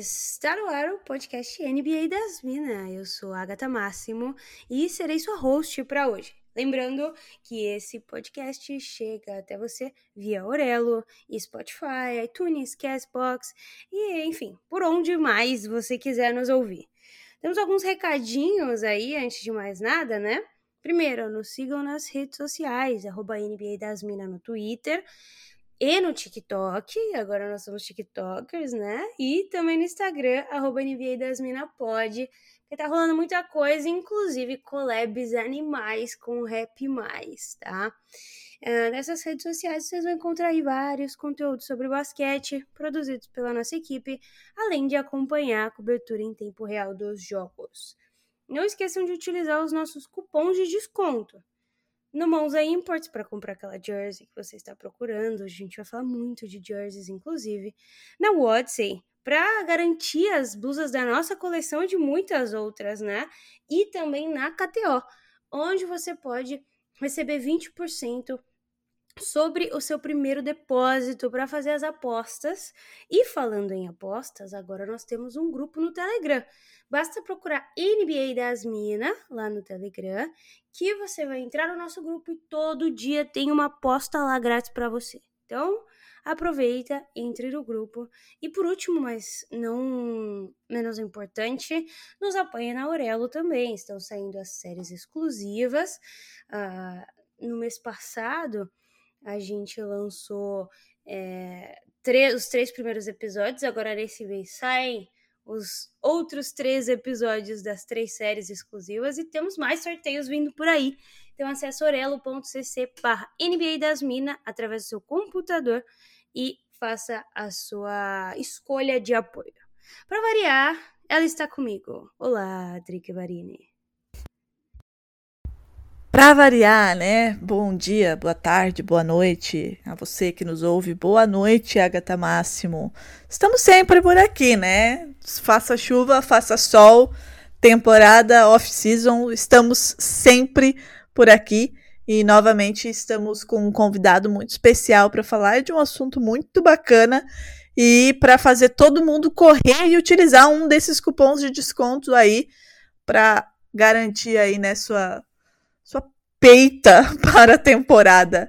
Está no ar o podcast NBA das Minas. Eu sou a Agatha Máximo e serei sua host para hoje. Lembrando que esse podcast chega até você via Orelo, Spotify, iTunes, Castbox e, enfim, por onde mais você quiser nos ouvir. Temos alguns recadinhos aí, antes de mais nada, né? Primeiro, nos sigam nas redes sociais, arroba NBA das Minas no Twitter e no TikTok, agora nós somos TikTokers, né? E também no Instagram, arroba porque tá rolando muita coisa, inclusive collabs animais com Rap Mais, tá? Uh, nessas redes sociais vocês vão encontrar vários conteúdos sobre basquete produzidos pela nossa equipe, além de acompanhar a cobertura em tempo real dos jogos. Não esqueçam de utilizar os nossos cupons de desconto no Monza Imports para comprar aquela jersey que você está procurando. A gente vai falar muito de jerseys, inclusive. Na Wodsey, para garantir as blusas da nossa coleção e de muitas outras, né? E também na KTO, onde você pode receber 20% sobre o seu primeiro depósito para fazer as apostas. E falando em apostas, agora nós temos um grupo no Telegram. Basta procurar NBA das Minas lá no Telegram, que você vai entrar no nosso grupo e todo dia tem uma aposta lá grátis para você. Então, aproveita, entre no grupo. E por último, mas não menos importante, nos apoia na Aurelo também. Estão saindo as séries exclusivas. Uh, no mês passado, a gente lançou é, os três primeiros episódios, agora nesse mês saem os outros três episódios das três séries exclusivas e temos mais sorteios vindo por aí. Então acesse orelo.cc barra NBA das Minas através do seu computador e faça a sua escolha de apoio. Para variar, ela está comigo. Olá, Trick Varini. Para variar, né? Bom dia, boa tarde, boa noite a você que nos ouve. Boa noite, Agatha Máximo. Estamos sempre por aqui, né? Faça chuva, faça sol, temporada off-season, estamos sempre por aqui. E novamente estamos com um convidado muito especial para falar de um assunto muito bacana e para fazer todo mundo correr e utilizar um desses cupons de desconto aí para garantir aí né, sua sua peita para a temporada.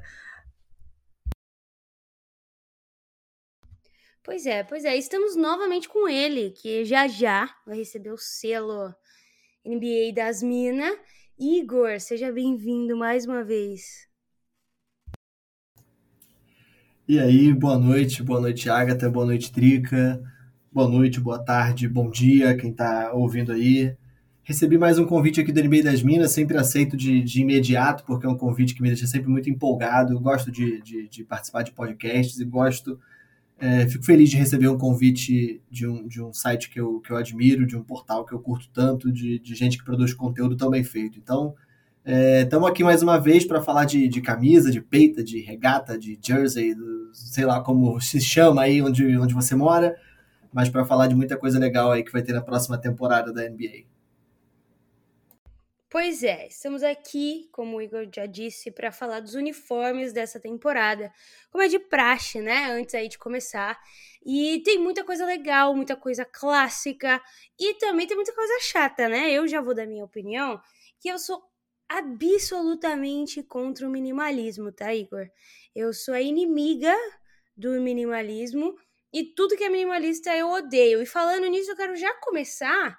Pois é, pois é. Estamos novamente com ele, que já já vai receber o selo NBA das Minas. Igor, seja bem-vindo mais uma vez. E aí, boa noite, boa noite, Agatha, boa noite, Trica, boa noite, boa tarde, bom dia, quem está ouvindo aí. Recebi mais um convite aqui do NBA das Minas, sempre aceito de, de imediato, porque é um convite que me deixa sempre muito empolgado. Eu gosto de, de, de participar de podcasts e gosto. É, fico feliz de receber um convite de um, de um site que eu, que eu admiro, de um portal que eu curto tanto, de, de gente que produz conteúdo tão bem feito. Então, estamos é, aqui mais uma vez para falar de, de camisa, de peita, de regata, de jersey, do, sei lá como se chama aí onde, onde você mora, mas para falar de muita coisa legal aí que vai ter na próxima temporada da NBA. Pois é, estamos aqui, como o Igor já disse, para falar dos uniformes dessa temporada, como é de praxe, né? Antes aí de começar. E tem muita coisa legal, muita coisa clássica e também tem muita coisa chata, né? Eu já vou dar minha opinião, que eu sou absolutamente contra o minimalismo, tá, Igor? Eu sou a inimiga do minimalismo e tudo que é minimalista eu odeio. E falando nisso, eu quero já começar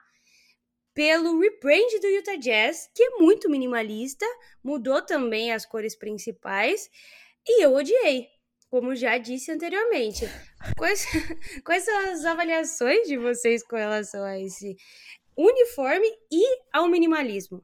pelo rebrand do Utah Jazz, que é muito minimalista, mudou também as cores principais, e eu odiei, como já disse anteriormente. Quais, quais são as avaliações de vocês com relação a esse uniforme e ao minimalismo?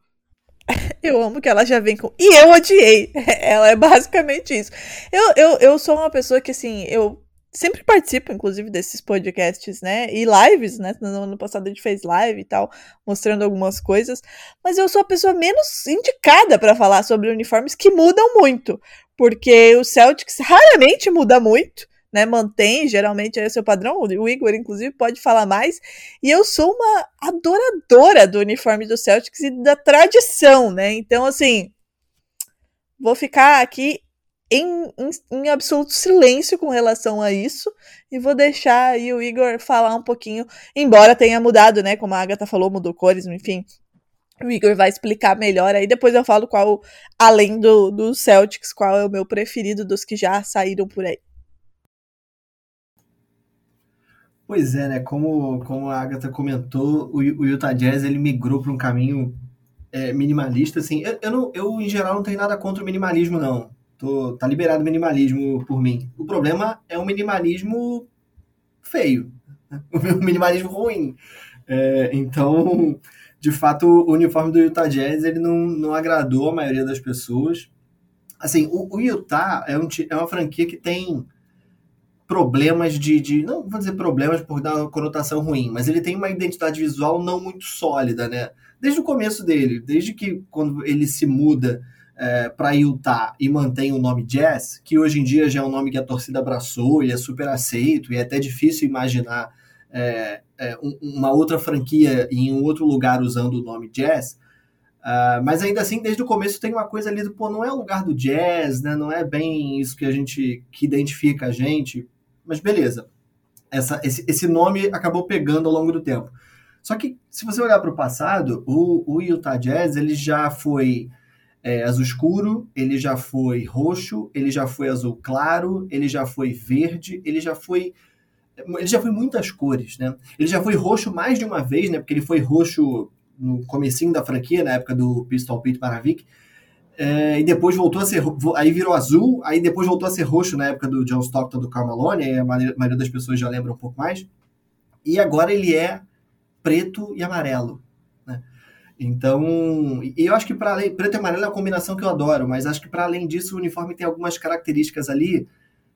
Eu amo que ela já vem com. E eu odiei. Ela é basicamente isso. Eu, eu, eu sou uma pessoa que, assim, eu sempre participo, inclusive, desses podcasts, né? E lives, né? No ano passado a gente fez live e tal, mostrando algumas coisas. Mas eu sou a pessoa menos indicada para falar sobre uniformes que mudam muito. Porque o Celtics raramente muda muito né, mantém geralmente é seu padrão. O Igor, inclusive, pode falar mais. E eu sou uma adoradora do uniforme do Celtics e da tradição, né? Então, assim, vou ficar aqui em, em, em, absoluto silêncio com relação a isso e vou deixar aí o Igor falar um pouquinho, embora tenha mudado, né? Como a Agatha falou, mudou cores, enfim. O Igor vai explicar melhor aí. Depois eu falo qual, além do, do Celtics, qual é o meu preferido dos que já saíram por aí. Pois é, né? Como, como a Agatha comentou, o, o Utah Jazz ele migrou para um caminho é, minimalista, assim. Eu, eu, não, eu, em geral, não tenho nada contra o minimalismo, não. Tô, tá liberado o minimalismo por mim. O problema é o minimalismo feio. Né? O minimalismo ruim. É, então, de fato, o uniforme do Utah Jazz ele não, não agradou a maioria das pessoas. Assim, o, o Utah é, um, é uma franquia que tem problemas de, de, Não vou dizer problemas por dar uma conotação ruim, mas ele tem uma identidade visual não muito sólida, né? Desde o começo dele, desde que quando ele se muda é, para Utah e mantém o nome Jazz, que hoje em dia já é um nome que a torcida abraçou e é super aceito, e é até difícil imaginar é, é, uma outra franquia em um outro lugar usando o nome Jazz. Uh, mas ainda assim, desde o começo tem uma coisa ali do, pô, não é o lugar do jazz, né? Não é bem isso que a gente, que identifica a gente. Mas beleza. Essa, esse, esse nome acabou pegando ao longo do tempo. Só que, se você olhar para o passado, o Utah Jazz ele já foi é, azul escuro, ele já foi roxo, ele já foi azul claro, ele já foi verde, ele já foi ele já foi muitas cores, né? Ele já foi roxo mais de uma vez, né? Porque ele foi roxo no comecinho da franquia, na época do Pistol Pete Maravik, é, e depois voltou a ser. Aí virou azul, aí depois voltou a ser roxo na época do John Stockton do Carmelone, aí a maioria das pessoas já lembra um pouco mais. E agora ele é preto e amarelo. Então, eu acho que para além. Preto e amarelo é uma combinação que eu adoro, mas acho que para além disso, o uniforme tem algumas características ali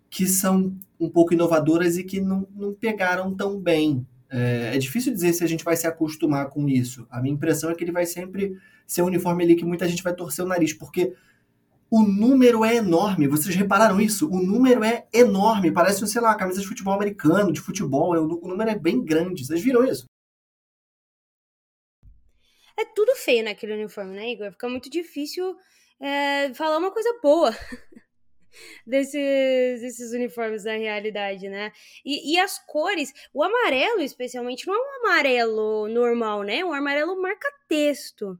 que são um pouco inovadoras e que não, não pegaram tão bem. É, é difícil dizer se a gente vai se acostumar com isso. A minha impressão é que ele vai sempre ser um uniforme ali que muita gente vai torcer o nariz, porque o número é enorme. Vocês repararam isso? O número é enorme. Parece, sei lá, camisa de futebol americano, de futebol. O número é bem grande. Vocês viram isso? É tudo feio naquele uniforme, né, Igor? Fica muito difícil é, falar uma coisa boa desses, desses uniformes na realidade, né? E, e, as cores, o amarelo especialmente, não é um amarelo normal, né? É um amarelo marca-texto.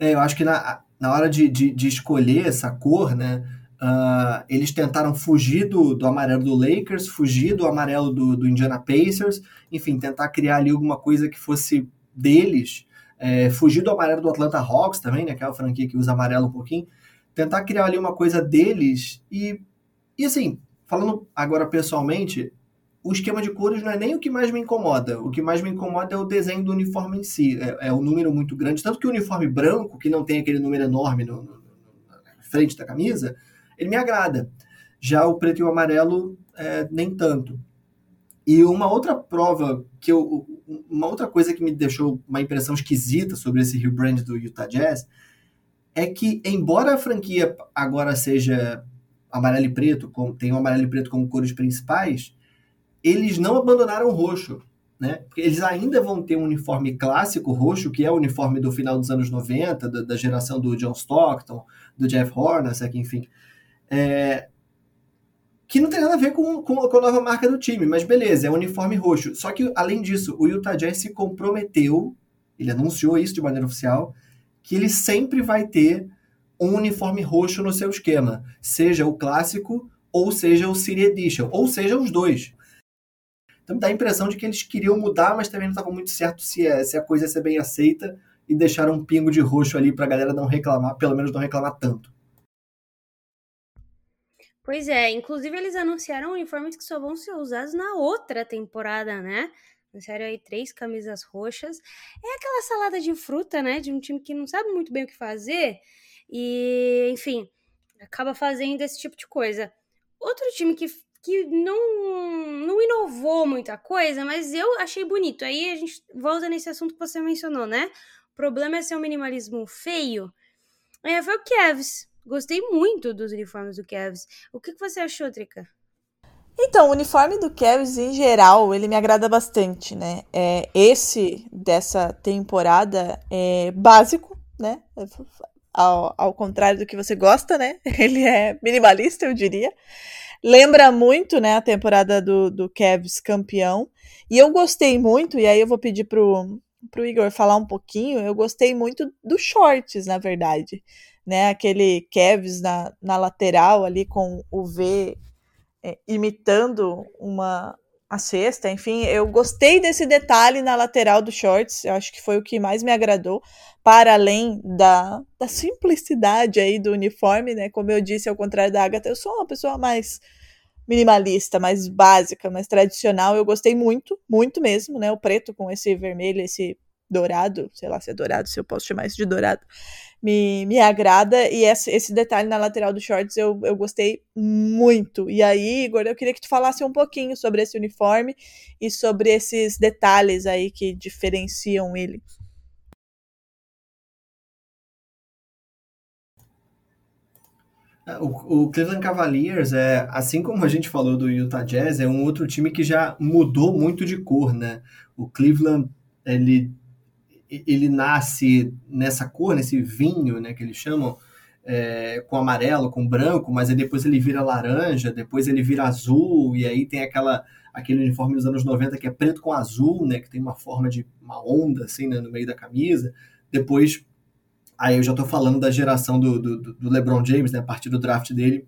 É, eu acho que na, na hora de, de, de escolher essa cor, né, uh, eles tentaram fugir do, do amarelo do Lakers, fugir do amarelo do, do Indiana Pacers, enfim, tentar criar ali alguma coisa que fosse deles, é, fugir do amarelo do Atlanta Hawks também, né, que é a franquia que usa amarelo um pouquinho, tentar criar ali uma coisa deles e, e assim, falando agora pessoalmente, o esquema de cores não é nem o que mais me incomoda. O que mais me incomoda é o desenho do uniforme em si. É, é um número muito grande. Tanto que o uniforme branco, que não tem aquele número enorme no, no, na frente da camisa, ele me agrada. Já o preto e o amarelo, é, nem tanto. E uma outra prova que eu. Uma outra coisa que me deixou uma impressão esquisita sobre esse Rio Brand do Utah Jazz é que, embora a franquia agora seja amarelo e preto, com, tem o amarelo e preto como cores principais, eles não abandonaram o roxo. Né? Porque eles ainda vão ter um uniforme clássico roxo, que é o uniforme do final dos anos 90, da, da geração do John Stockton, do Jeff Hornacek, enfim. É, que não tem nada a ver com, com, com, a nova marca do time, mas beleza, é um uniforme roxo. Só que, além disso, o Utah Jazz se comprometeu, ele anunciou isso de maneira oficial, que ele sempre vai ter um uniforme roxo no seu esquema, seja o clássico ou seja o City Edition, ou seja os dois. Então dá a impressão de que eles queriam mudar, mas também não estava muito certo se, é, se a coisa ia ser bem aceita e deixaram um pingo de roxo ali para a galera não reclamar, pelo menos não reclamar tanto. Pois é, inclusive eles anunciaram uniformes que só vão ser usados na outra temporada, né? Trouxeram aí três camisas roxas. É aquela salada de fruta, né? De um time que não sabe muito bem o que fazer. E, enfim, acaba fazendo esse tipo de coisa. Outro time que, que não, não inovou muita coisa, mas eu achei bonito. Aí a gente volta nesse assunto que você mencionou, né? O problema é ser um minimalismo feio. É, foi o Kevs. Gostei muito dos uniformes do Kevs. O que, você achou, Trica? Então, o uniforme do Cavs, em geral, ele me agrada bastante, né? É, esse dessa temporada é básico, né? Ao, ao contrário do que você gosta, né? Ele é minimalista, eu diria. Lembra muito, né, a temporada do, do Cavs campeão. E eu gostei muito, e aí eu vou pedir pro, pro Igor falar um pouquinho, eu gostei muito dos shorts, na verdade. Né, aquele Cavs na, na lateral ali com o V é, imitando uma a cesta, enfim, eu gostei desse detalhe na lateral do shorts, eu acho que foi o que mais me agradou, para além da, da simplicidade aí do uniforme, né, como eu disse, ao contrário da Agatha, eu sou uma pessoa mais minimalista, mais básica, mais tradicional, eu gostei muito, muito mesmo, né, o preto com esse vermelho, esse dourado, sei lá se é dourado, se eu posso chamar isso de dourado, me, me agrada. E esse, esse detalhe na lateral do shorts eu, eu gostei muito. E aí, Igor, eu queria que tu falasse um pouquinho sobre esse uniforme e sobre esses detalhes aí que diferenciam ele. É, o, o, Cleveland Cavaliers é, assim como a gente falou do Utah Jazz, é um outro time que já mudou muito de cor, né? O Cleveland ele ele nasce nessa cor, nesse vinho, né, que eles chamam, é, com amarelo, com branco, mas aí depois ele vira laranja, depois ele vira azul, e aí tem aquela aquele uniforme dos anos 90 que é preto com azul, né, que tem uma forma de uma onda assim, né, no meio da camisa. Depois, aí eu já estou falando da geração do, do, do, LeBron James, né, a partir do draft dele.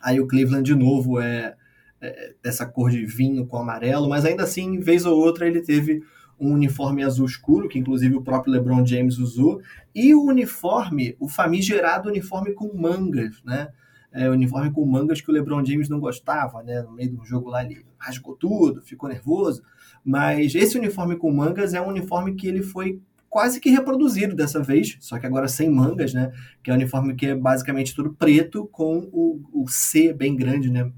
Aí o Cleveland de novo é, é dessa cor de vinho com amarelo, mas ainda assim, vez ou outra ele teve um uniforme azul escuro, que inclusive o próprio LeBron James usou, e o uniforme, o famigerado uniforme com mangas, né? É, uniforme com mangas que o LeBron James não gostava, né? No meio do jogo lá ele rasgou tudo, ficou nervoso. Mas esse uniforme com mangas é um uniforme que ele foi quase que reproduzido dessa vez, só que agora sem mangas, né? Que é um uniforme que é basicamente tudo preto com o, o C bem grande, né?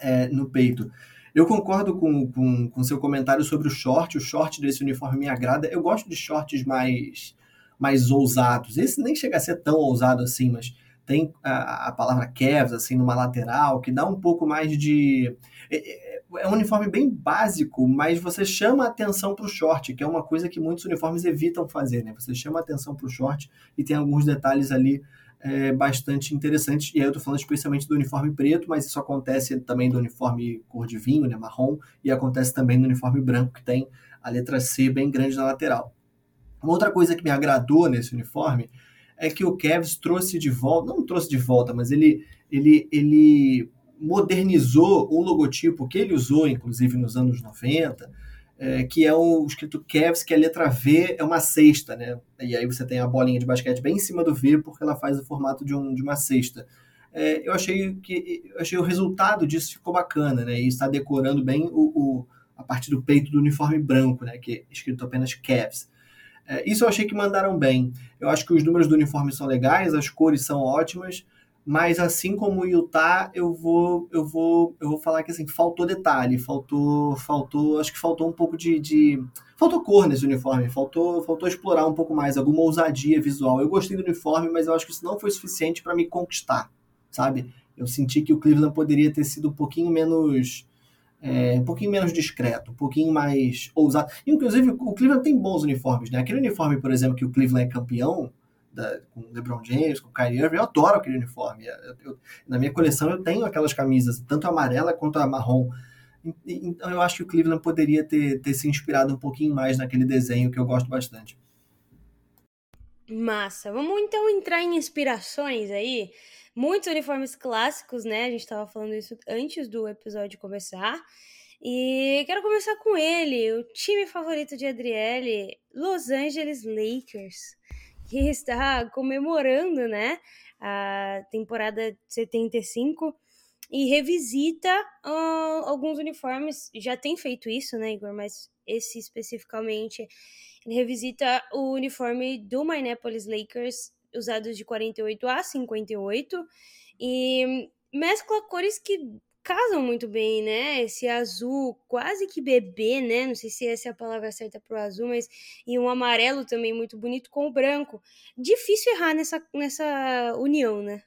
É, no peito. Eu concordo com, com, com seu comentário sobre o short. O short desse uniforme me agrada. Eu gosto de shorts mais, mais ousados. Esse nem chega a ser tão ousado assim, mas tem a, a palavra Cavs, assim, numa lateral, que dá um pouco mais de. É, é, é um uniforme bem básico, mas você chama atenção para o short, que é uma coisa que muitos uniformes evitam fazer, né? Você chama atenção para o short e tem alguns detalhes ali é, bastante interessantes. E aí eu estou falando especialmente do uniforme preto, mas isso acontece também do uniforme cor de vinho, né, marrom, e acontece também no uniforme branco, que tem a letra C bem grande na lateral. Uma outra coisa que me agradou nesse uniforme é que o Cavs trouxe de volta, não trouxe de volta, mas ele, ele, ele modernizou um logotipo que ele usou, inclusive, nos anos 90, é, que é o escrito Cavs, que a letra V é uma cesta, né? E aí você tem a bolinha de basquete bem em cima do V, porque ela faz o formato de, um, de uma cesta. É, eu achei que eu achei o resultado disso ficou bacana, né? E está decorando bem o, o a parte do peito do uniforme branco, né? Que é escrito apenas Cavs. É, isso eu achei que mandaram bem. Eu acho que os números do uniforme são legais, as cores são ótimas mas assim como o Utah, eu vou, eu vou, eu vou falar que assim, faltou detalhe, faltou, faltou, acho que faltou um pouco de, de faltou cor nesse uniforme, faltou, faltou explorar um pouco mais, alguma ousadia visual. Eu gostei do uniforme, mas eu acho que isso não foi suficiente para me conquistar, sabe? Eu senti que o Cleveland poderia ter sido um pouquinho menos é, um pouquinho menos discreto, um pouquinho mais ousado. Inclusive, o Cleveland tem bons uniformes, né? Aquele uniforme, por exemplo, que o Cleveland é campeão, da, com LeBron James, com Kyrie Irving, eu adoro aquele uniforme. Eu, eu, na minha coleção eu tenho aquelas camisas, tanto a amarela quanto a marrom. Então eu acho que o Cleveland poderia ter, ter se inspirado um pouquinho mais naquele desenho que eu gosto bastante. Massa. Vamos então entrar em inspirações aí. Muitos uniformes clássicos, né? A gente estava falando isso antes do episódio começar. E quero começar com ele, o time favorito de Adriele, Los Angeles Lakers que está comemorando, né, a temporada 75. e revisita uh, alguns uniformes. Já tem feito isso, né, Igor? Mas esse especificamente, ele revisita o uniforme do Minneapolis Lakers, usados de 48 a 58, e mescla cores que casam muito bem, né? Esse azul quase que bebê, né? Não sei se essa é a palavra certa para o azul, mas e um amarelo também muito bonito com o branco. Difícil errar nessa, nessa união, né?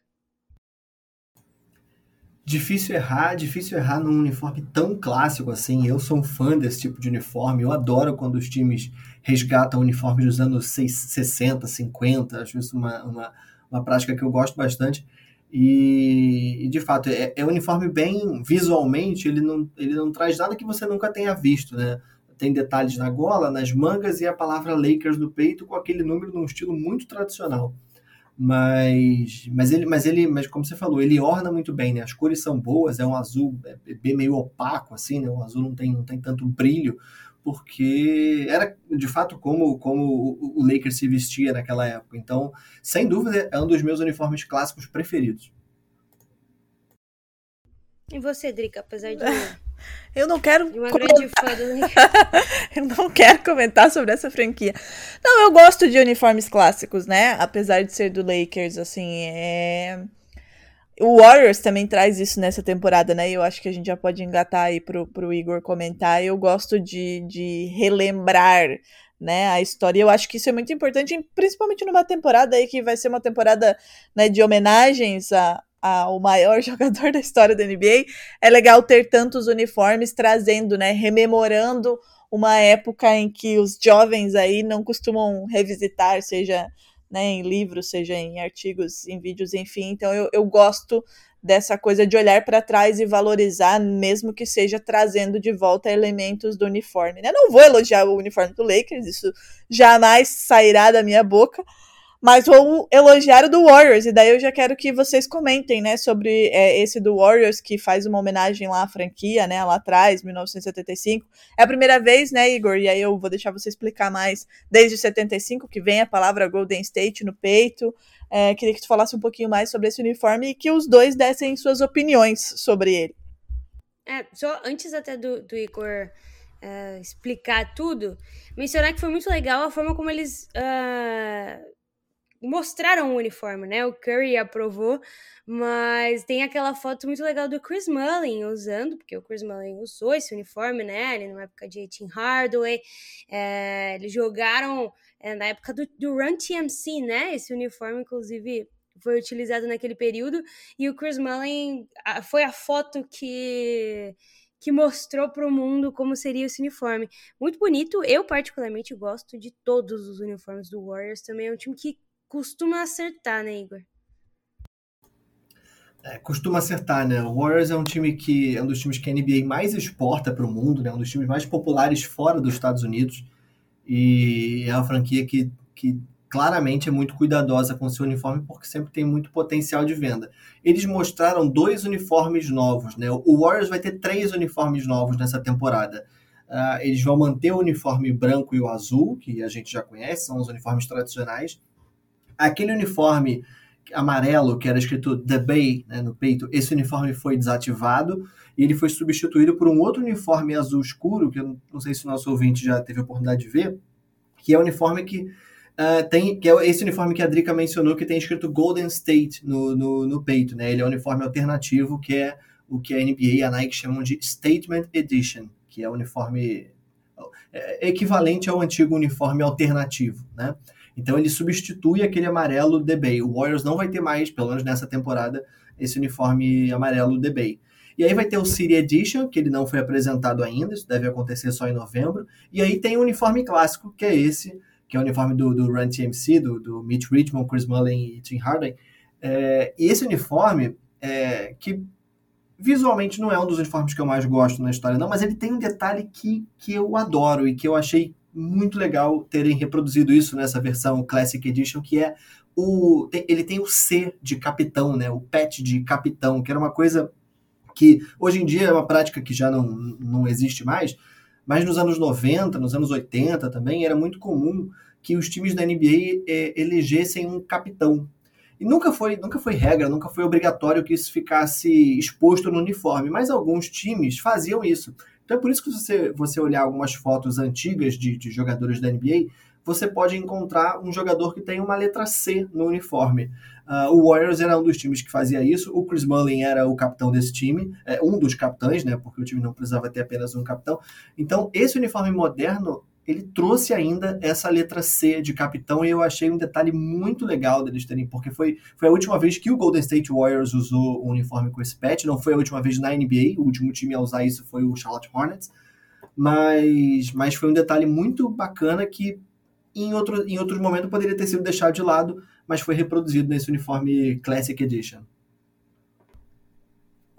Difícil errar, difícil errar num uniforme tão clássico assim. Eu sou um fã desse tipo de uniforme. Eu adoro quando os times resgatam uniformes dos anos 60, 50. Acho isso uma, uma, uma prática que eu gosto bastante. E, e, de fato, é, é um uniforme bem visualmente, ele não, ele não traz nada que você nunca tenha visto, né? Tem detalhes na gola, nas mangas e a palavra Lakers no peito com aquele número num estilo muito tradicional. Mas, mas ele, mas ele, mas como você falou, ele orna muito bem, né? As cores são boas, é um azul é, bem meio opaco assim, né? O azul não tem, não tem tanto brilho, porque era de fato como, como o Lakers se vestia naquela época. Então, sem dúvida, é um dos meus uniformes clássicos preferidos. E você, Drica, apesar de. Eu não quero. uma grande fã do Eu não quero comentar sobre essa franquia. Não, eu gosto de uniformes clássicos, né? Apesar de ser do Lakers, assim. É... O Warriors também traz isso nessa temporada, né? Eu acho que a gente já pode engatar aí pro, pro Igor comentar. Eu gosto de, de relembrar né, a história. Eu acho que isso é muito importante, principalmente numa temporada aí que vai ser uma temporada né, de homenagens a, ao maior jogador da história da NBA. É legal ter tantos uniformes trazendo, né, rememorando uma época em que os jovens aí não costumam revisitar, seja né, em livros, seja em artigos, em vídeos, enfim. Então eu, eu gosto dessa coisa de olhar para trás e valorizar, mesmo que seja trazendo de volta elementos do uniforme. Né? Não vou elogiar o uniforme do Lakers, isso jamais sairá da minha boca, mas vou elogiar o do Warriors, e daí eu já quero que vocês comentem, né, sobre é, esse do Warriors, que faz uma homenagem lá à franquia, né, lá atrás, 1975. É a primeira vez, né, Igor, e aí eu vou deixar você explicar mais, desde 75, que vem a palavra Golden State no peito. É, queria que tu falasse um pouquinho mais sobre esse uniforme e que os dois dessem suas opiniões sobre ele. É, só antes até do, do Igor uh, explicar tudo, mencionar que foi muito legal a forma como eles... Uh mostraram o uniforme, né? O Curry aprovou, mas tem aquela foto muito legal do Chris Mullin usando, porque o Chris Mullin usou esse uniforme, né? Ele na época de Tim Hardaway, é, eles jogaram é, na época do, do Run TMC, né? Esse uniforme, inclusive, foi utilizado naquele período, e o Chris Mullin foi a foto que que mostrou para o mundo como seria esse uniforme. Muito bonito. Eu, particularmente, gosto de todos os uniformes do Warriors. Também é um time que costuma acertar, né, Igor? É, costuma acertar, né? O Warriors é um time que é um dos times que a NBA mais exporta para o mundo, né? Um dos times mais populares fora dos Estados Unidos e é uma franquia que, que claramente é muito cuidadosa com seu uniforme porque sempre tem muito potencial de venda. Eles mostraram dois uniformes novos, né? O Warriors vai ter três uniformes novos nessa temporada. Uh, eles vão manter o uniforme branco e o azul, que a gente já conhece, são os uniformes tradicionais aquele uniforme amarelo que era escrito The Bay né, no peito, esse uniforme foi desativado e ele foi substituído por um outro uniforme azul escuro, que eu não sei se o nosso ouvinte já teve a oportunidade de ver, que é o uniforme que uh, tem, que é esse uniforme que a Drica mencionou, que tem escrito Golden State no, no, no peito, né? Ele é um uniforme alternativo, que é o que a NBA e a Nike chamam de Statement Edition, que é o uniforme é, equivalente ao antigo uniforme alternativo, né? Então ele substitui aquele amarelo The Bay. O Warriors não vai ter mais, pelo menos nessa temporada, esse uniforme amarelo The Bay. E aí vai ter o City Edition, que ele não foi apresentado ainda, isso deve acontecer só em novembro. E aí tem o uniforme clássico, que é esse, que é o uniforme do, do Run TMC, do, do Mitch Richmond, Chris Mullin e Tim Hardaway. É, e esse uniforme, é, que visualmente não é um dos uniformes que eu mais gosto na história, não, mas ele tem um detalhe que, que eu adoro e que eu achei muito legal terem reproduzido isso nessa versão Classic Edition, que é o. Ele tem o C de capitão, né? O pet de capitão, que era uma coisa que hoje em dia é uma prática que já não, não existe mais, mas nos anos 90, nos anos 80 também, era muito comum que os times da NBA é, elegessem um capitão. E nunca foi, nunca foi regra, nunca foi obrigatório que isso ficasse exposto no uniforme, mas alguns times faziam isso. Então é por isso que você, você olhar algumas fotos antigas de, de jogadores da NBA, você pode encontrar um jogador que tem uma letra C no uniforme. Uh, o Warriors era um dos times que fazia isso, o Chris Mullin era o capitão desse time, é, um dos capitães, né, porque o time não precisava ter apenas um capitão. Então, esse uniforme moderno ele trouxe ainda essa letra C de capitão e eu achei um detalhe muito legal deles terem, porque foi, foi a última vez que o Golden State Warriors usou um uniforme com esse patch, não foi a última vez na NBA, o último time a usar isso foi o Charlotte Hornets, mas, mas foi um detalhe muito bacana que em, outro, em outros momentos poderia ter sido deixado de lado, mas foi reproduzido nesse uniforme Classic Edition.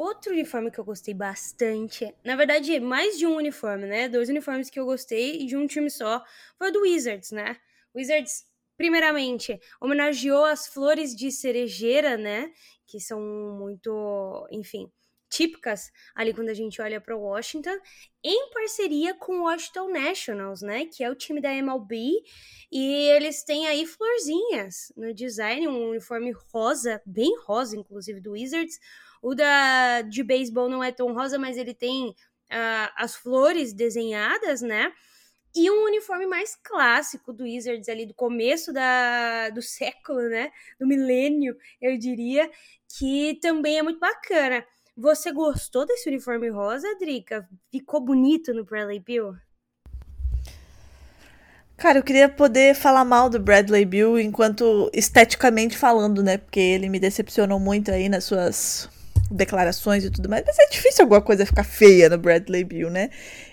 Outro uniforme que eu gostei bastante, na verdade, mais de um uniforme, né? Dois uniformes que eu gostei e de um time só, foi o do Wizards, né? Wizards, primeiramente, homenageou as flores de cerejeira, né? Que são muito, enfim, típicas ali quando a gente olha para Washington, em parceria com o Washington Nationals, né, que é o time da MLB, e eles têm aí florzinhas no design, um uniforme rosa, bem rosa inclusive do Wizards, o da de beisebol não é tão rosa, mas ele tem uh, as flores desenhadas, né? E um uniforme mais clássico do Wizards ali do começo da, do século, né? Do milênio, eu diria, que também é muito bacana. Você gostou desse uniforme rosa, Drica? Ficou bonito no Bradley Bill? Cara, eu queria poder falar mal do Bradley Bill enquanto esteticamente falando, né? Porque ele me decepcionou muito aí nas suas declarações e tudo mais, mas é difícil alguma coisa ficar feia no Bradley Bill, né?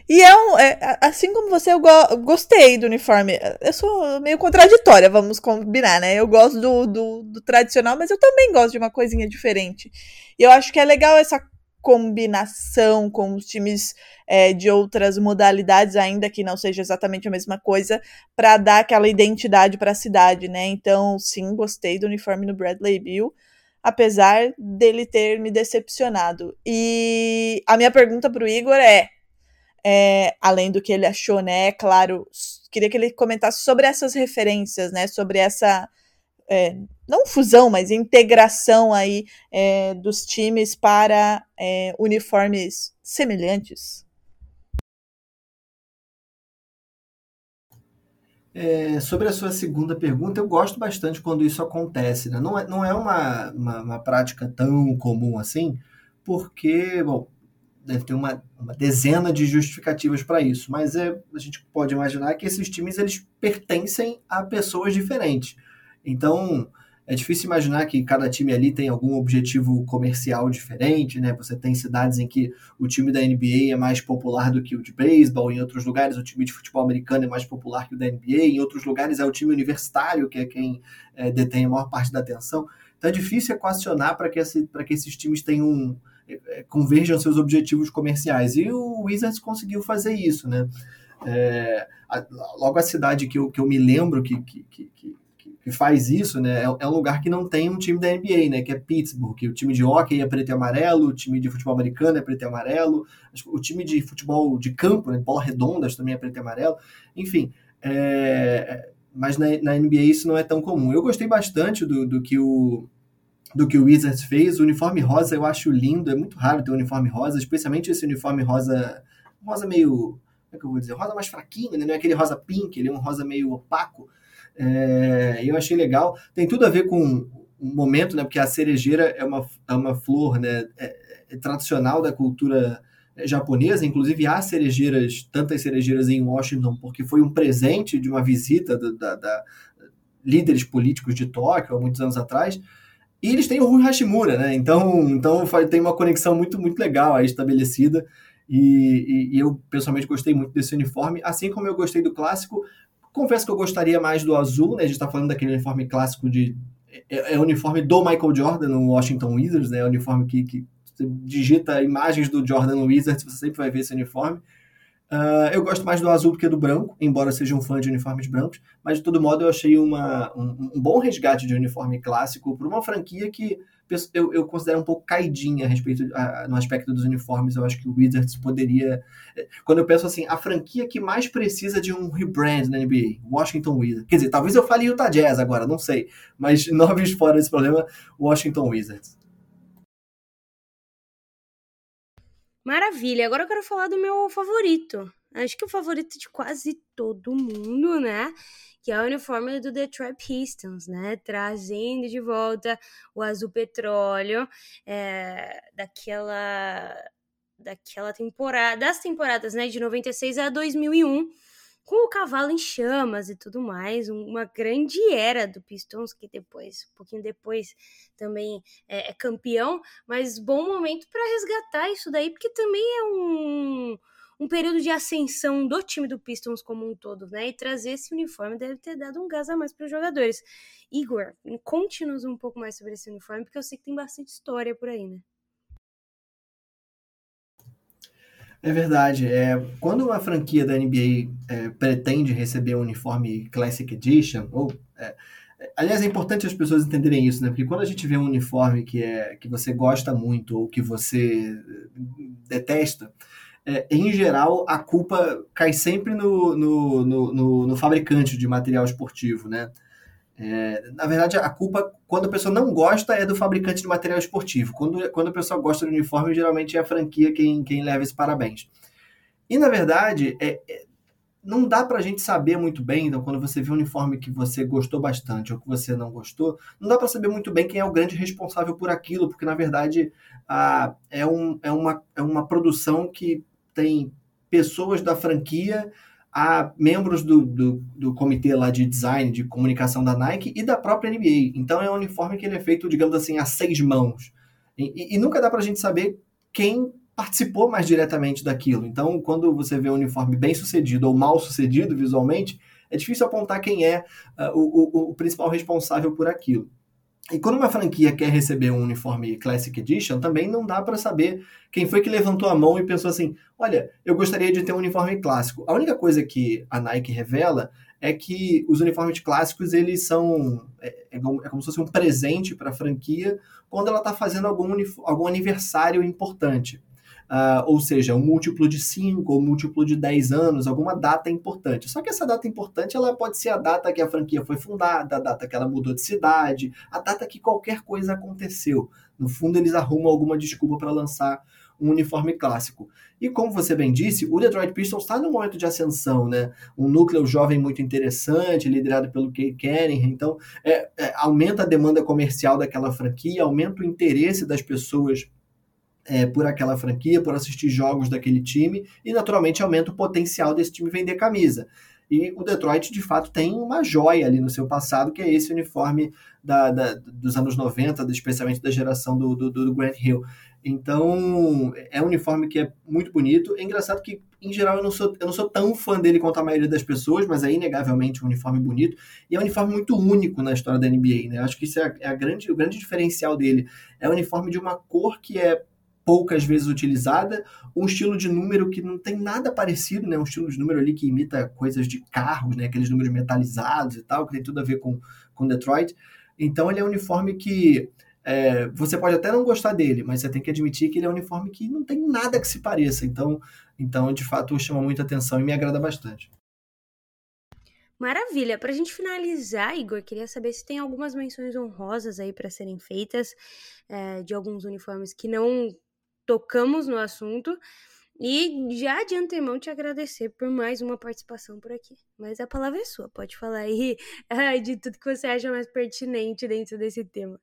E é um. É, assim como você, eu go gostei do uniforme. Eu sou meio contraditória, vamos combinar, né? Eu gosto do, do, do, tradicional, mas eu também gosto de uma coisinha diferente. E eu acho que é legal essa combinação com os times é, de outras modalidades, ainda que não seja exatamente a mesma coisa, para dar aquela identidade para a cidade, né? Então, sim, gostei do uniforme no Bradley Bill apesar dele ter me decepcionado. E a minha pergunta para o Igor é, é, além do que ele achou, né? É claro, queria que ele comentasse sobre essas referências, né? Sobre essa é, não fusão, mas integração aí é, dos times para é, uniformes semelhantes. É, sobre a sua segunda pergunta, eu gosto bastante quando isso acontece. Né? Não é, não é uma, uma, uma, prática tão comum assim, porque, bom, deve ter uma, uma dezena de justificativas para isso, mas é, a gente pode imaginar que esses times eles pertencem a pessoas diferentes. Então, é difícil imaginar que cada time ali tem algum objetivo comercial diferente, né? Você tem cidades em que o time da NBA é mais popular do que o de beisebol, em outros lugares o time de futebol americano é mais popular que o da NBA, em outros lugares é o time universitário que é quem é, detém a maior parte da atenção. Então é difícil equacionar para que, esse, que esses times tenham é, é, converjam seus objetivos comerciais. E o Wizards conseguiu fazer isso, né? É, a, logo a cidade que eu, que eu me lembro que, que, que, que faz isso, né, é, é, um lugar que não tem um time da NBA, né, que é Pittsburgh, que o time de hockey é preto e amarelo, o time de futebol americano é preto e amarelo, o time de futebol de campo, né, bola redondas também é preto e amarelo, enfim, é, mas na, na, NBA isso não é tão comum. Eu gostei bastante do, do que o do que o Wizards fez, o uniforme rosa eu acho lindo, é muito raro ter um uniforme rosa, especialmente esse uniforme rosa, rosa meio, como é que eu vou dizer, rosa mais fraquinho, né? não é aquele rosa pink, ele é um rosa meio opaco, é, eu achei legal. Tem tudo a ver com um momento, né? Porque a cerejeira é uma, é uma flor, né? É, é tradicional da cultura japonesa. Inclusive há cerejeiras, tantas cerejeiras em Washington, porque foi um presente de uma visita da, da, da líderes políticos de Tóquio há muitos anos atrás. E eles têm o Rui Hashimura, né? Então, então tem uma conexão muito, muito legal aí estabelecida. E, e, e, eu pessoalmente gostei muito desse uniforme, assim como eu gostei do clássico, Confesso que eu gostaria mais do azul, né? A gente está falando daquele uniforme clássico de. É, é, o uniforme do Michael Jordan no Washington Wizards, né? É o uniforme que, que digita imagens do Jordan Wizards, você sempre vai ver esse uniforme. Uh, eu gosto mais do azul do que do branco, embora seja um fã de uniformes brancos, mas de todo modo eu achei uma, um, um bom resgate de uniforme clássico para uma franquia que eu, eu, considero um pouco caidinha a respeito a, no aspecto dos uniformes. Eu acho que o Wizards poderia. Eh, quando eu penso assim, a franquia que mais precisa de um rebrand na NBA, Washington Wizards. Quer dizer, talvez eu fale Utah Jazz agora, não sei. Mas noves fora desse problema, Washington Wizards. Maravilha, agora eu quero falar do meu favorito. Acho que o favorito de quase todo mundo, né? Que é o uniforme do Detroit Pistons, né? Trazendo de volta o azul petróleo é, daquela daquela temporada, das temporadas, né, de 96 a 2001 com o cavalo em chamas e tudo mais, uma grande era do Pistons, que depois, um pouquinho depois, também é, é campeão, mas bom momento para resgatar isso daí, porque também é um, um período de ascensão do time do Pistons como um todo, né? E trazer esse uniforme deve ter dado um gás a mais para os jogadores. Igor, conte-nos um pouco mais sobre esse uniforme, porque eu sei que tem bastante história por aí, né? É verdade. É, quando uma franquia da NBA é, pretende receber um uniforme Classic Edition, ou é, aliás, é importante as pessoas entenderem isso, né? Porque quando a gente vê um uniforme que é que você gosta muito ou que você detesta, é, em geral a culpa cai sempre no, no, no, no, no fabricante de material esportivo, né? É, na verdade, a culpa, quando a pessoa não gosta, é do fabricante de material esportivo. Quando, quando a pessoa gosta do uniforme, geralmente é a franquia quem, quem leva esse parabéns. E, na verdade, é, é, não dá pra gente saber muito bem, então, quando você vê um uniforme que você gostou bastante ou que você não gostou, não dá para saber muito bem quem é o grande responsável por aquilo, porque, na verdade, a, é, um, é, uma, é uma produção que tem pessoas da franquia a membros do, do, do, comitê lá de design, de comunicação da Nike e da própria NBA. Então é um uniforme que ele é feito, digamos assim, a seis mãos. E, e nunca dá para a gente saber quem participou mais diretamente daquilo. Então, quando você vê um uniforme bem sucedido ou mal sucedido visualmente, é difícil apontar quem é uh, o, o, o principal responsável por aquilo. E quando uma franquia quer receber um uniforme Classic Edition, também não dá para saber quem foi que levantou a mão e pensou assim: olha, eu gostaria de ter um uniforme clássico. A única coisa que a Nike revela é que os uniformes clássicos eles são é, é, como, é como, se fosse um presente para a franquia quando ela está fazendo algum, algum aniversário importante uh, ou seja, um múltiplo de 5 ou múltiplo de 10 anos, alguma data importante. Só que essa data importante ela pode ser a data que a franquia foi fundada, a data que ela mudou de cidade, a data que qualquer coisa aconteceu. No fundo, eles arrumam alguma desculpa para lançar um uniforme clássico. E como você bem disse, o Detroit Pistons está num momento de ascensão, né? Um núcleo jovem muito interessante, liderado pelo Kate Canning, então é, é, aumenta a demanda comercial daquela franquia, aumenta o interesse das pessoas é, por aquela franquia, por assistir jogos daquele time e, naturalmente, aumenta o potencial desse time vender camisa. E o Detroit, de fato, tem uma joia ali no seu passado, que é esse uniforme da, da dos anos 90, especialmente da geração do, do, do, Grant Hill. Então, é um uniforme que é muito bonito. É engraçado que, em geral, eu não sou, eu não sou tão fã dele quanto a maioria das pessoas, mas é inegavelmente um uniforme bonito. E é um uniforme muito único na história da NBA. Né? Acho que isso é, a, é a grande, o grande diferencial dele. É um uniforme de uma cor que é poucas vezes utilizada, um estilo de número que não tem nada parecido, né? Um estilo de número ali que imita coisas de carros, né? Aqueles números metalizados e tal, que tem tudo a ver com, com Detroit. Então ele é um uniforme que é, você pode até não gostar dele, mas você tem que admitir que ele é um uniforme que não tem nada que se pareça. Então, então de fato, chama muita atenção e me agrada bastante. Maravilha. Para a gente finalizar, Igor, queria saber se tem algumas menções honrosas aí para serem feitas é, de alguns uniformes que não tocamos no assunto. E já de antemão te agradecer por mais uma participação por aqui. Mas a palavra é sua, pode falar aí de tudo que você acha mais pertinente dentro desse tema.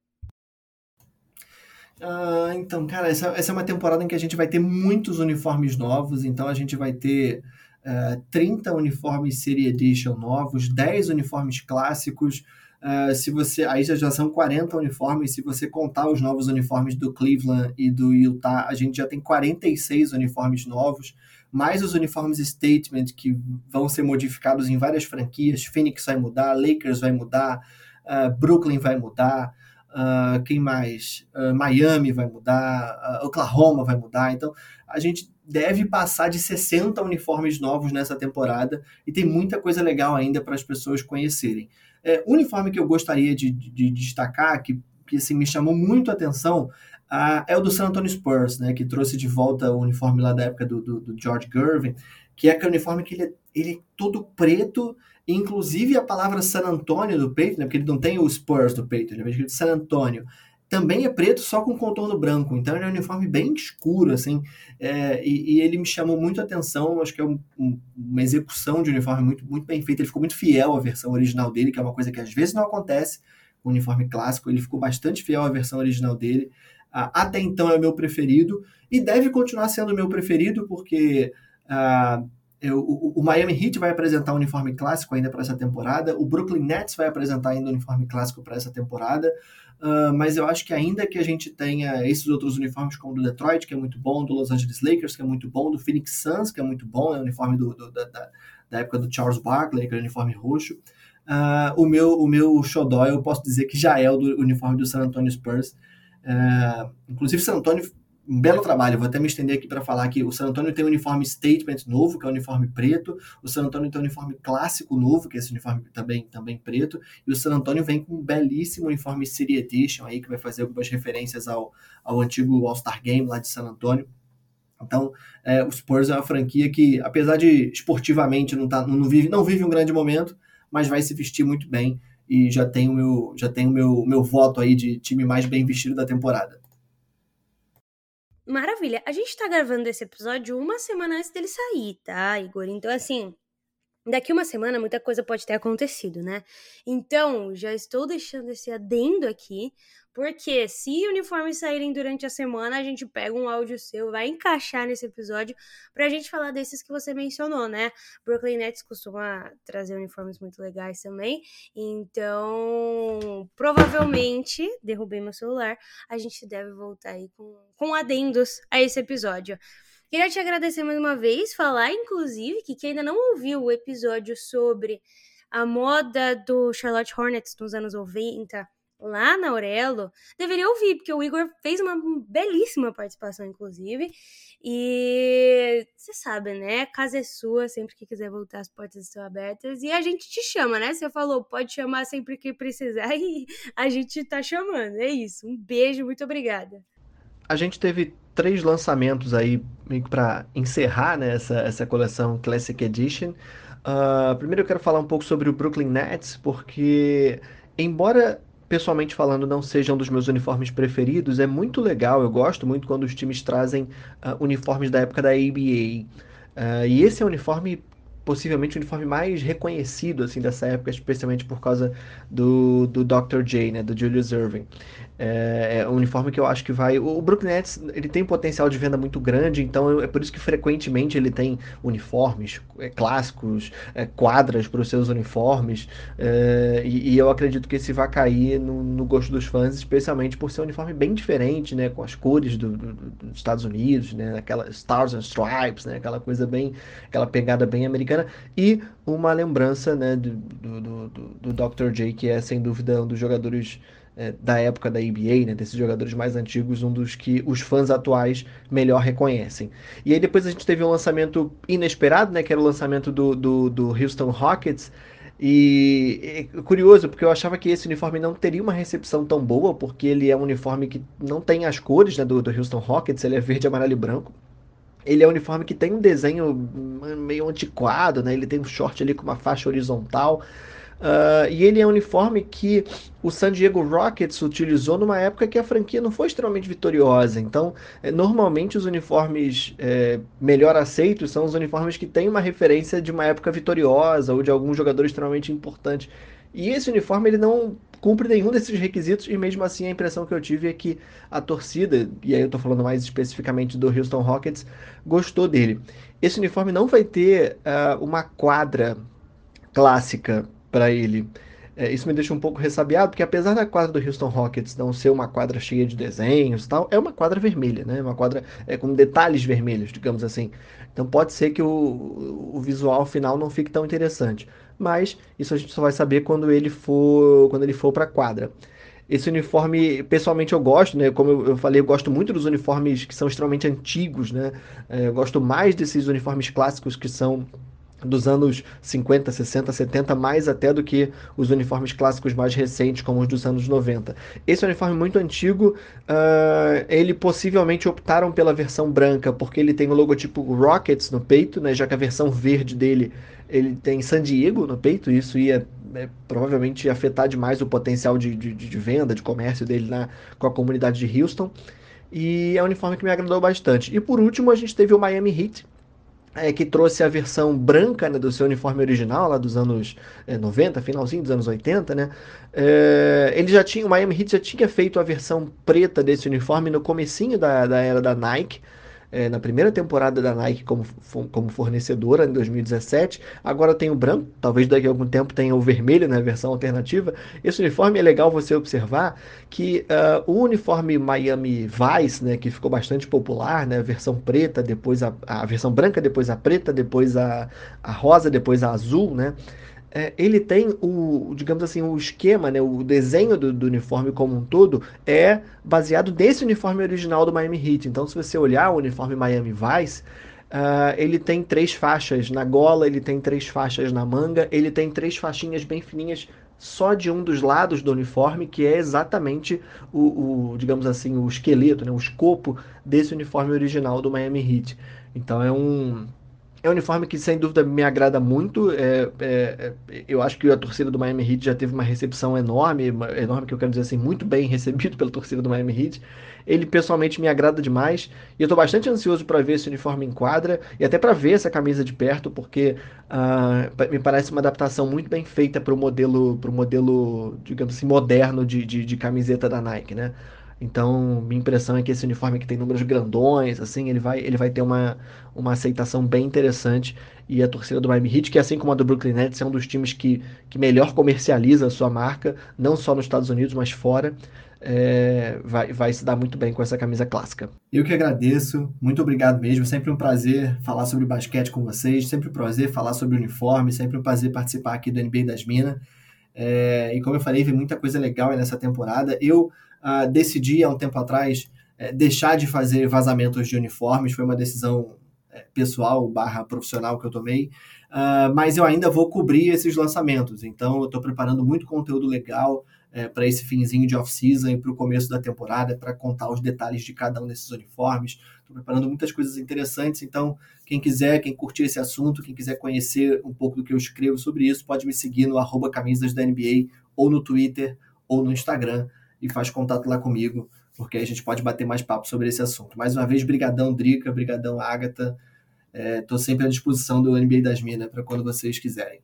Uh, então, cara, essa, essa, é uma temporada em que a gente vai ter muitos uniformes novos, então a gente vai ter uh, 30 uniformes Serie Edition novos, 10 uniformes clássicos, Uh, se você aí já, já são 40 uniformes, se você contar os novos uniformes do Cleveland e do Utah, a gente já tem 46 uniformes novos, mais os uniformes Statement que vão ser modificados em várias franquias. Phoenix vai mudar, Lakers vai mudar, uh, Brooklyn vai mudar, uh, quem mais? Miami vai mudar, Oklahoma vai mudar. Então, a gente deve passar de 60 uniformes novos nessa temporada e tem muita coisa legal ainda para as pessoas conhecerem. É, uniforme que eu gostaria de, de, de destacar, que, que assim, me chamou muito a atenção, ah, é o do San Antonio Spurs, né, que trouxe de volta o uniforme lá da época do, do, do George Gervin, que é aquele uniforme que ele é, ele é todo preto, inclusive a palavra San Antonio do peito, né, porque ele não tem o Spurs do peito, ele é escrito San Antonio, também é preto só com contorno branco, então ele é um uniforme bem escuro, assim, é, e, e, ele me chamou muito a atenção, acho que é um, um, uma execução de uniforme muito, muito bem feita, ele ficou muito fiel à versão original dele, que é uma coisa que às vezes não acontece com o uniforme clássico, ele ficou bastante fiel à versão original dele, até então é o meu preferido, e deve continuar sendo o meu preferido, porque eu, o, o, Miami Heat vai apresentar um uniforme clássico ainda para essa temporada, o Brooklyn Nets vai apresentar ainda um uniforme clássico para essa temporada, uh, mas eu acho que ainda que a gente tenha esses outros uniformes como o do Detroit, que é muito bom, do Los Angeles Lakers, que é muito bom, do Phoenix Suns, que é muito bom, é o uniforme do, do, da, da, época do Charles Barkley, que é o uniforme roxo, uh, o meu o meu xodó eu posso dizer que já é o do uniforme do San Antonio Spurs, uh, inclusive San Antonio um belo trabalho. vou até me estender aqui para falar que o San Antonio tem um uniforme statement novo, que é o um uniforme preto. O San Antonio tem um uniforme clássico novo, que é esse uniforme também, também preto. E o San Antonio vem com um belíssimo uniforme City Edition aí, que vai fazer algumas referências ao, ao antigo All-Star Game lá de San Antonio. Então, é, o Spurs é uma franquia que, apesar de esportivamente não, tá, não, vive, não vive um grande momento, mas vai se vestir muito bem e já tem o meu, já tem o meu, meu voto aí de time mais bem vestido da temporada. Maravilha. A gente tá gravando esse episódio uma semana antes dele sair, tá, Igor? Então, assim, daqui uma semana muita coisa pode ter acontecido, né? Então, já estou deixando esse adendo aqui, porque se uniformes saírem durante a semana, a gente pega um áudio seu, vai encaixar nesse episódio pra gente falar desses que você mencionou, né? Brooklyn Nets costuma trazer uniformes muito legais também. Então, provavelmente, derrubei meu celular, a gente deve voltar aí com, com adendos a esse episódio. Queria te agradecer mais uma vez, falar inclusive que quem ainda não ouviu o episódio sobre a moda do Charlotte Hornets nos anos 90 lá na Aurelo, deveria ouvir, porque o Igor fez uma belíssima participação, inclusive. E você sabe, né? Casa é sua, sempre que quiser voltar, as portas estão abertas. E a gente te chama, né? Você falou, pode chamar sempre que precisar e a gente tá chamando. É isso. Um beijo, muito obrigada. A gente teve três lançamentos aí para encerrar né, essa, essa coleção Classic Edition. Uh, primeiro eu quero falar um pouco sobre o Brooklyn Nets, porque embora pessoalmente falando, não seja um dos meus uniformes preferidos, é muito legal, eu gosto muito quando os times trazem uh, uniformes da época da ABA. Uh, ah, e esse é o uniforme possivelmente o uniforme mais reconhecido assim dessa época, especialmente por causa do, do Dr. J, né, do Julius Irving. É, é, um uniforme que eu acho que vai. O Brooklyn Nets ele tem um potencial de venda muito grande, então é por isso que frequentemente ele tem uniformes é, clássicos, é, quadras para os seus uniformes, é, e, e, eu acredito que esse vai cair no, no, gosto dos fãs, especialmente por ser um uniforme bem diferente, né, com as cores do, do, dos Estados Unidos, né, aquela Stars and Stripes, né, aquela coisa bem, aquela pegada bem americana, e uma lembrança né, do, do, do, do Dr. J, que é sem dúvida um dos jogadores é, da época da NBA, né, desses jogadores mais antigos, um dos que os fãs atuais melhor reconhecem. E aí depois a gente teve um lançamento inesperado, né, que era o lançamento do, do, do Houston Rockets, e é curioso, porque eu achava que esse uniforme não teria uma recepção tão boa, porque ele é um uniforme que não tem as cores né, do, do Houston Rockets, ele é verde, amarelo e branco. Ele é um uniforme que tem um desenho meio antiquado, né? Ele tem um short ali com uma faixa horizontal. Uh, e ele é um uniforme que o San Diego Rockets utilizou numa época que a franquia não foi extremamente vitoriosa. Então, é, normalmente os uniformes é, melhor aceitos são os uniformes que têm uma referência de uma época vitoriosa ou de algum jogador extremamente importante. E esse uniforme ele não cumpre nenhum desses requisitos e mesmo assim a impressão que eu tive é que a torcida, e aí eu estou falando mais especificamente do Houston Rockets, gostou dele. Esse uniforme não vai ter uh, uma quadra clássica para ele. É, isso me deixa um pouco ressabiado, porque apesar da quadra do Houston Rockets não ser uma quadra cheia de desenhos e tal, é uma quadra vermelha, né? Uma quadra é, com detalhes vermelhos, digamos assim. Então pode ser que o, o visual final não fique tão interessante. Mas isso a gente só vai saber quando ele for, quando ele for para a quadra. Esse uniforme, pessoalmente, eu gosto, né? Como eu, falei, eu gosto muito dos uniformes que são extremamente antigos, né? É, eu gosto mais desses uniformes clássicos que são dos anos 50, 60, 70, mais até do que os uniformes clássicos mais recentes, como os dos anos 90. Esse é um uniforme muito antigo, uh, ele possivelmente optaram pela versão branca, porque ele tem o logotipo Rockets no peito, né, já que a versão verde dele ele tem San Diego no peito, e isso ia é, provavelmente afetar demais o potencial de, de, de, venda, de comércio dele na, com a comunidade de Houston. E é um uniforme que me agradou bastante. E por último, a gente teve o Miami Heat, é, que trouxe a versão branca né, do seu uniforme original, lá dos anos é, 90, finalzinho dos anos 80, né? É, ele já tinha, o Miami Heat já tinha feito a versão preta desse uniforme no comecinho da, da era da Nike, é, na primeira temporada da Nike como, como fornecedora, em 2017. Agora tem o branco, talvez daqui a algum tempo tenha o vermelho na né, versão alternativa. Esse uniforme é legal você observar que uh, o uniforme Miami Vice, né, que ficou bastante popular, né, a versão preta, depois a, a versão branca, depois a preta, depois a, a rosa, depois a azul, né? É, ele tem o, digamos assim, o esquema, né, o desenho do, do, uniforme como um todo é baseado nesse uniforme original do Miami Heat. Então, se você olhar o uniforme Miami Vice, uh, ele tem três faixas na gola, ele tem três faixas na manga, ele tem três faixinhas bem fininhas só de um dos lados do uniforme, que é exatamente o, o digamos assim, o esqueleto, né, o escopo desse uniforme original do Miami Heat. Então é um é um uniforme que, sem dúvida, me agrada muito. É, é, é, eu acho que a torcida do Miami Heat já teve uma recepção enorme, enorme que eu quero dizer assim, muito bem recebido pela torcida do Miami Heat. Ele pessoalmente me agrada demais e eu estou bastante ansioso para ver esse uniforme em quadra e até para ver essa camisa de perto, porque uh, me parece uma adaptação muito bem feita para o modelo, modelo, digamos assim, moderno de, de, de camiseta da Nike, né? Então, minha impressão é que esse uniforme que tem números grandões, assim, ele vai, ele vai ter uma, uma aceitação bem interessante. E a torcida do Miami Heat, que assim como a do Brooklyn Nets, é um dos times que, que melhor comercializa a sua marca, não só nos Estados Unidos, mas fora, é, vai, vai se dar muito bem com essa camisa clássica. Eu que agradeço, muito obrigado mesmo. Sempre um prazer falar sobre basquete com vocês, sempre um prazer falar sobre uniforme, sempre um prazer participar aqui do NBA das Minas. É, e como eu falei, vi muita coisa legal nessa temporada. Eu uh, decidi há um tempo atrás uh, deixar de fazer vazamentos de uniformes, foi uma decisão uh, pessoal barra profissional que eu tomei, ah, mas eu ainda vou cobrir esses lançamentos, então eu estou preparando muito conteúdo legal é, para esse finzinho de off-season e para o começo da temporada, para contar os detalhes de cada um desses uniformes. Estou preparando muitas coisas interessantes, então quem quiser, quem curtir esse assunto, quem quiser conhecer um pouco do que eu escrevo sobre isso, pode me seguir no arroba camisas da NBA, ou no Twitter, ou no Instagram e faz contato lá comigo, porque a gente pode bater mais papo sobre esse assunto. Mais uma vez, brigadão, Drica, brigadão, Agatha. Estou é, sempre à disposição do NBA das Minas para quando vocês quiserem.